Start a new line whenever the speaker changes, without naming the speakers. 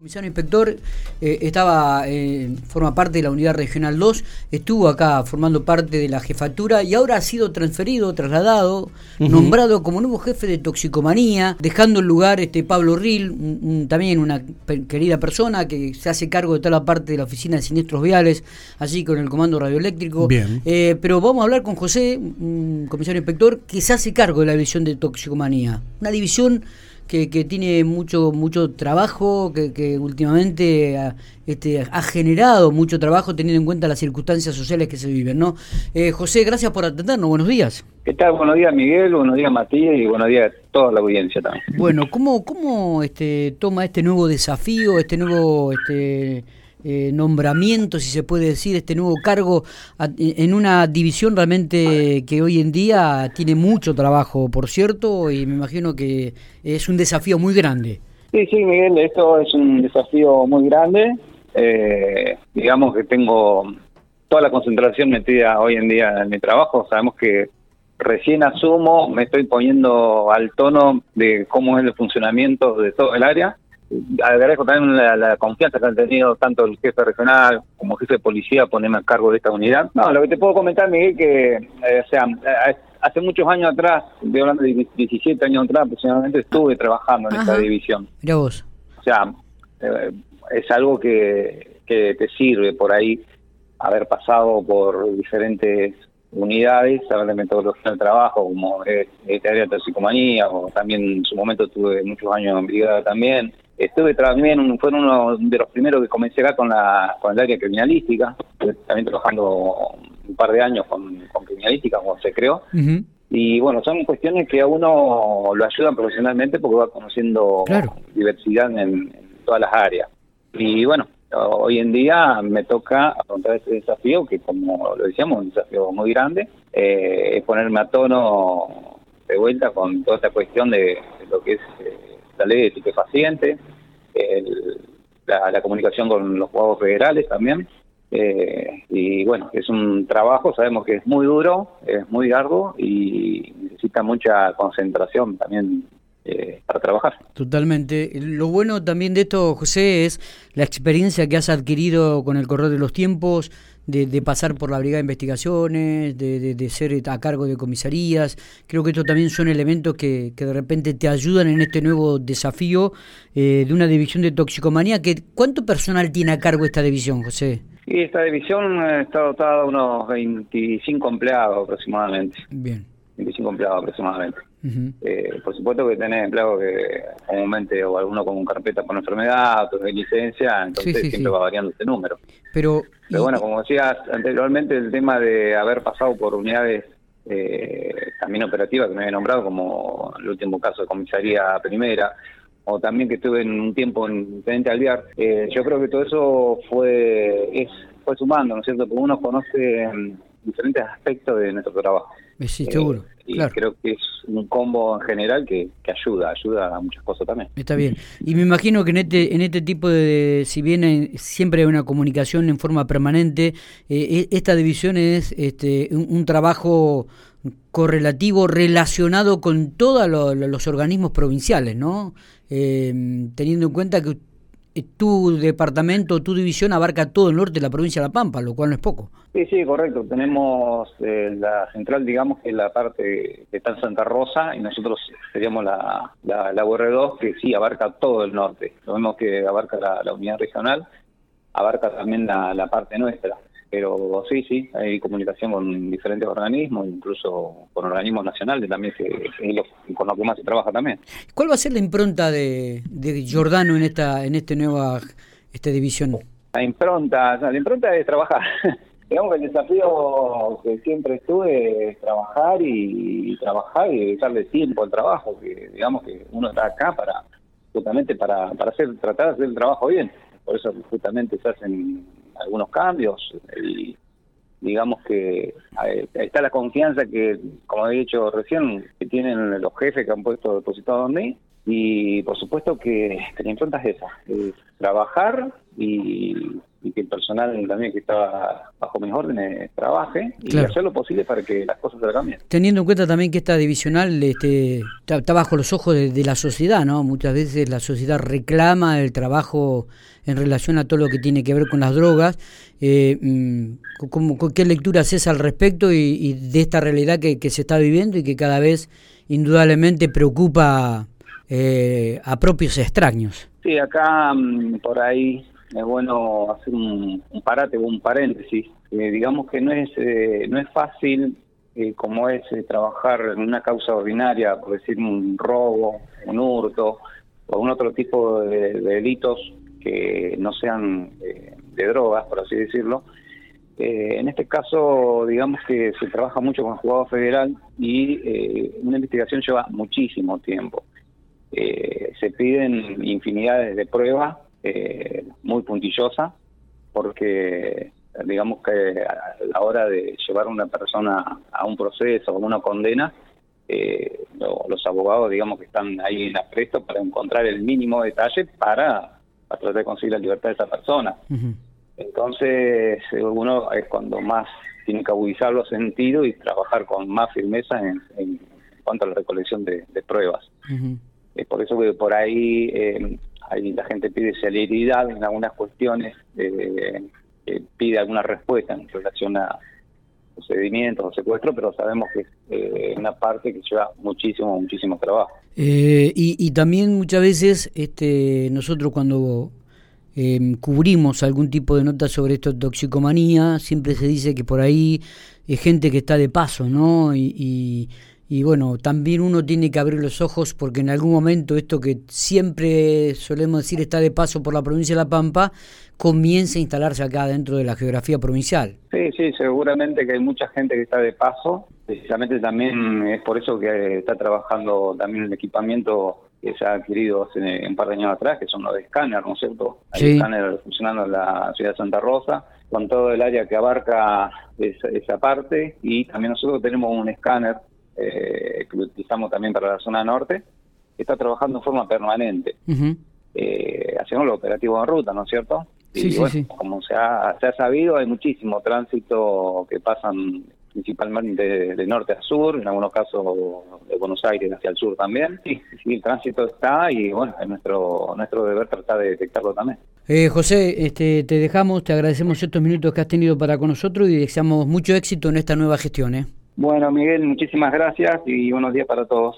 Comisario Inspector eh, estaba, eh, forma parte de la Unidad Regional 2, estuvo acá formando parte de la jefatura y ahora ha sido transferido, trasladado, nombrado como nuevo jefe de toxicomanía, dejando el lugar este Pablo Ril, también una querida persona que se hace cargo de toda la parte de la oficina de siniestros viales, así con el comando radioeléctrico.
Bien.
Eh, pero vamos a hablar con José, comisario inspector, que se hace cargo de la división de toxicomanía. Una división que, tiene mucho mucho trabajo, que, últimamente ha, este, ha generado mucho trabajo teniendo en cuenta las circunstancias sociales que se viven, ¿no? Eh, José, gracias por atendernos, buenos días.
¿Qué tal? Buenos días Miguel, buenos días Matías y buenos días a toda la audiencia también.
Bueno, ¿cómo, cómo este, toma este nuevo desafío, este nuevo... Este, eh, nombramiento, si se puede decir, este nuevo cargo en una división realmente que hoy en día tiene mucho trabajo, por cierto, y me imagino que es un desafío muy grande.
Sí, sí, Miguel, esto es un desafío muy grande. Eh, digamos que tengo toda la concentración metida hoy en día en mi trabajo. Sabemos que recién asumo, me estoy poniendo al tono de cómo es el funcionamiento de todo el área agradezco también la, confianza que han tenido tanto el jefe regional como el jefe de policía ponerme a cargo de esta unidad. No, lo que te puedo comentar, Miguel, que, eh, o sea, hace muchos años atrás, de hablando de 17 años atrás aproximadamente, estuve trabajando en esta división.
Mira vos.
O sea, eh, es algo que, que te sirve por ahí haber pasado por diferentes unidades, saber de metodología del trabajo, como este área de toxicomanía, o también en su momento tuve muchos años en brigada también, Estuve también, fue uno de los primeros que comencé acá con, la, con el área criminalística, también trabajando un par de años con, criminalística cuando se creó. Y bueno, son cuestiones que a uno lo ayudan profesionalmente porque va conociendo diversidad en, todas las áreas. Y bueno, hoy en día me toca afrontar este desafío que como lo decíamos, un desafío muy grande, eh, es ponerme a tono de vuelta con toda esta cuestión de, lo que es... Eh, la ley de estupefacientes, la, la, comunicación con los juegos federales también. Eh, y bueno, es un trabajo, sabemos que es muy duro, es muy arduo y necesita mucha concentración también eh, para trabajar.
Totalmente. Lo bueno también de esto, José, es la experiencia que has adquirido con el correr de los tiempos, de, pasar por la Brigada de Investigaciones, de, ser a cargo de comisarías. Creo que estos también son elementos que, que de repente te ayudan en este nuevo desafío eh, de una división de toxicomanía. Que, ¿Cuánto personal tiene a cargo esta división, José?
Y esta división está dotada de unos 25 empleados aproximadamente.
Bien.
25 empleados aproximadamente. Eh, por supuesto que tenés empleados que comúnmente o alguno con carpeta por enfermedad, otros de licencia, entonces siempre va variando ese número.
Pero,
Pero bueno, como decías anteriormente, el tema de haber pasado por unidades eh, también operativas que me había nombrado, como el último caso de comisaría primera, o también que estuve en un tiempo en Tenente Alviar, eh, yo creo que todo eso fue es fue sumando, ¿no es cierto? Porque uno conoce diferentes aspectos de nuestro trabajo.
Sí, seguro
y creo que es un combo en general que, ayuda, ayuda a muchas cosas también.
Está bien. Y me imagino que en este, en este tipo de, si bien siempre hay una comunicación en forma permanente, eh, e, esta división es este, un, trabajo correlativo relacionado con todos los organismos provinciales, ¿no? Eh, teniendo en cuenta que eh, tu departamento, tu división abarca todo el norte de la provincia de La Pampa, lo cual no es poco.
Sí, sí, correcto. Tenemos eh, la central, digamos, que es la parte que está en Santa Rosa y nosotros seríamos la, la, la UR2 que sí abarca todo el norte. Lo mismo que abarca la, unidad regional, abarca también la parte nuestra. Pero sí, sí, hay comunicación con diferentes organismos, incluso con organismos nacionales también, que, con los que más se trabaja también.
¿Cuál va a ser la impronta de, de Giordano en esta en este nueva esta división?
La impronta, la impronta es trabajar. Digamos que el desafío que siempre estuve es trabajar y, trabajar y dedicarle tiempo al trabajo, que digamos que uno está acá para justamente para, para hacer tratar de hacer el trabajo bien. Por eso justamente se hacen algunos cambios y digamos que está la confianza que, como he dicho recién, que tienen los jefes que han puesto depositado en mí y por supuesto que, la impronta es esa, es trabajar y, y que el personal también que estaba bajo mis órdenes trabaje y hacer lo posible para que las cosas se cambien.
Teniendo en cuenta también que esta divisional este, está, bajo los ojos de, la sociedad, ¿no? Muchas veces la sociedad reclama el trabajo en relación a todo lo que tiene que ver con las drogas. Eh, mm, ¿Qué lectura haces al respecto y, de esta realidad que, se está viviendo y que cada vez indudablemente preocupa eh, a propios extraños?
Sí, acá mm, por ahí es bueno hacer un, parate o un paréntesis. Eh, digamos que no es eh, no es fácil eh, como es trabajar en una causa ordinaria, por decir un robo, un hurto o un otro tipo de, delitos que no sean de drogas, por así decirlo. en este caso, digamos que se trabaja mucho con el juzgado federal y una investigación lleva muchísimo tiempo. se piden infinidades de pruebas eh, muy puntillosa, porque digamos que a la hora de llevar a una persona a un proceso o una condena, eh, los abogados, digamos que están ahí en apresto para encontrar el mínimo detalle para, tratar de conseguir la libertad de esa persona. Entonces, uno es cuando más tiene que agudizar los sentidos y trabajar con más firmeza en, cuanto a la recolección de, pruebas. Es por eso que por ahí eh, ahí la gente pide celeridad en algunas cuestiones, eh, pide alguna respuesta en relación a procedimientos o secuestros, pero sabemos que es eh, una parte que lleva muchísimo, muchísimo trabajo.
Eh, y, también muchas veces este, nosotros cuando em, cubrimos algún tipo de nota sobre esto toxicomanía, siempre se dice que por ahí es gente que está de paso, ¿no? y y bueno, también uno tiene que abrir los ojos porque en algún momento esto que siempre solemos decir está de paso por la provincia de La Pampa, comienza a instalarse acá dentro de la geografía provincial.
Sí, sí, seguramente que hay mucha gente que está de paso. Precisamente también es por eso que está trabajando también el equipamiento que se ha adquirido hace un par de años atrás, que son los de escáner, ¿no es cierto? Hay sí. escáner funcionando en la ciudad de Santa Rosa, con todo el área que abarca esa, esa parte, y también nosotros tenemos un escáner eh, que lo utilizamos también para la zona norte, está trabajando en forma permanente. Eh, hacemos lo operativo en ruta, ¿no es cierto? y bueno, como se ha, se ha sabido, hay muchísimo tránsito que pasan principalmente de, norte a sur, en algunos casos de Buenos Aires hacia el sur también. Sí, sí, el tránsito está y bueno, es nuestro, nuestro deber tratar de detectarlo también.
Eh, José, este, te dejamos, te agradecemos estos minutos que has tenido para con nosotros y deseamos mucho éxito en esta nueva gestión. ¿eh?
Bueno, Miguel, muchísimas gracias y buenos días para todos.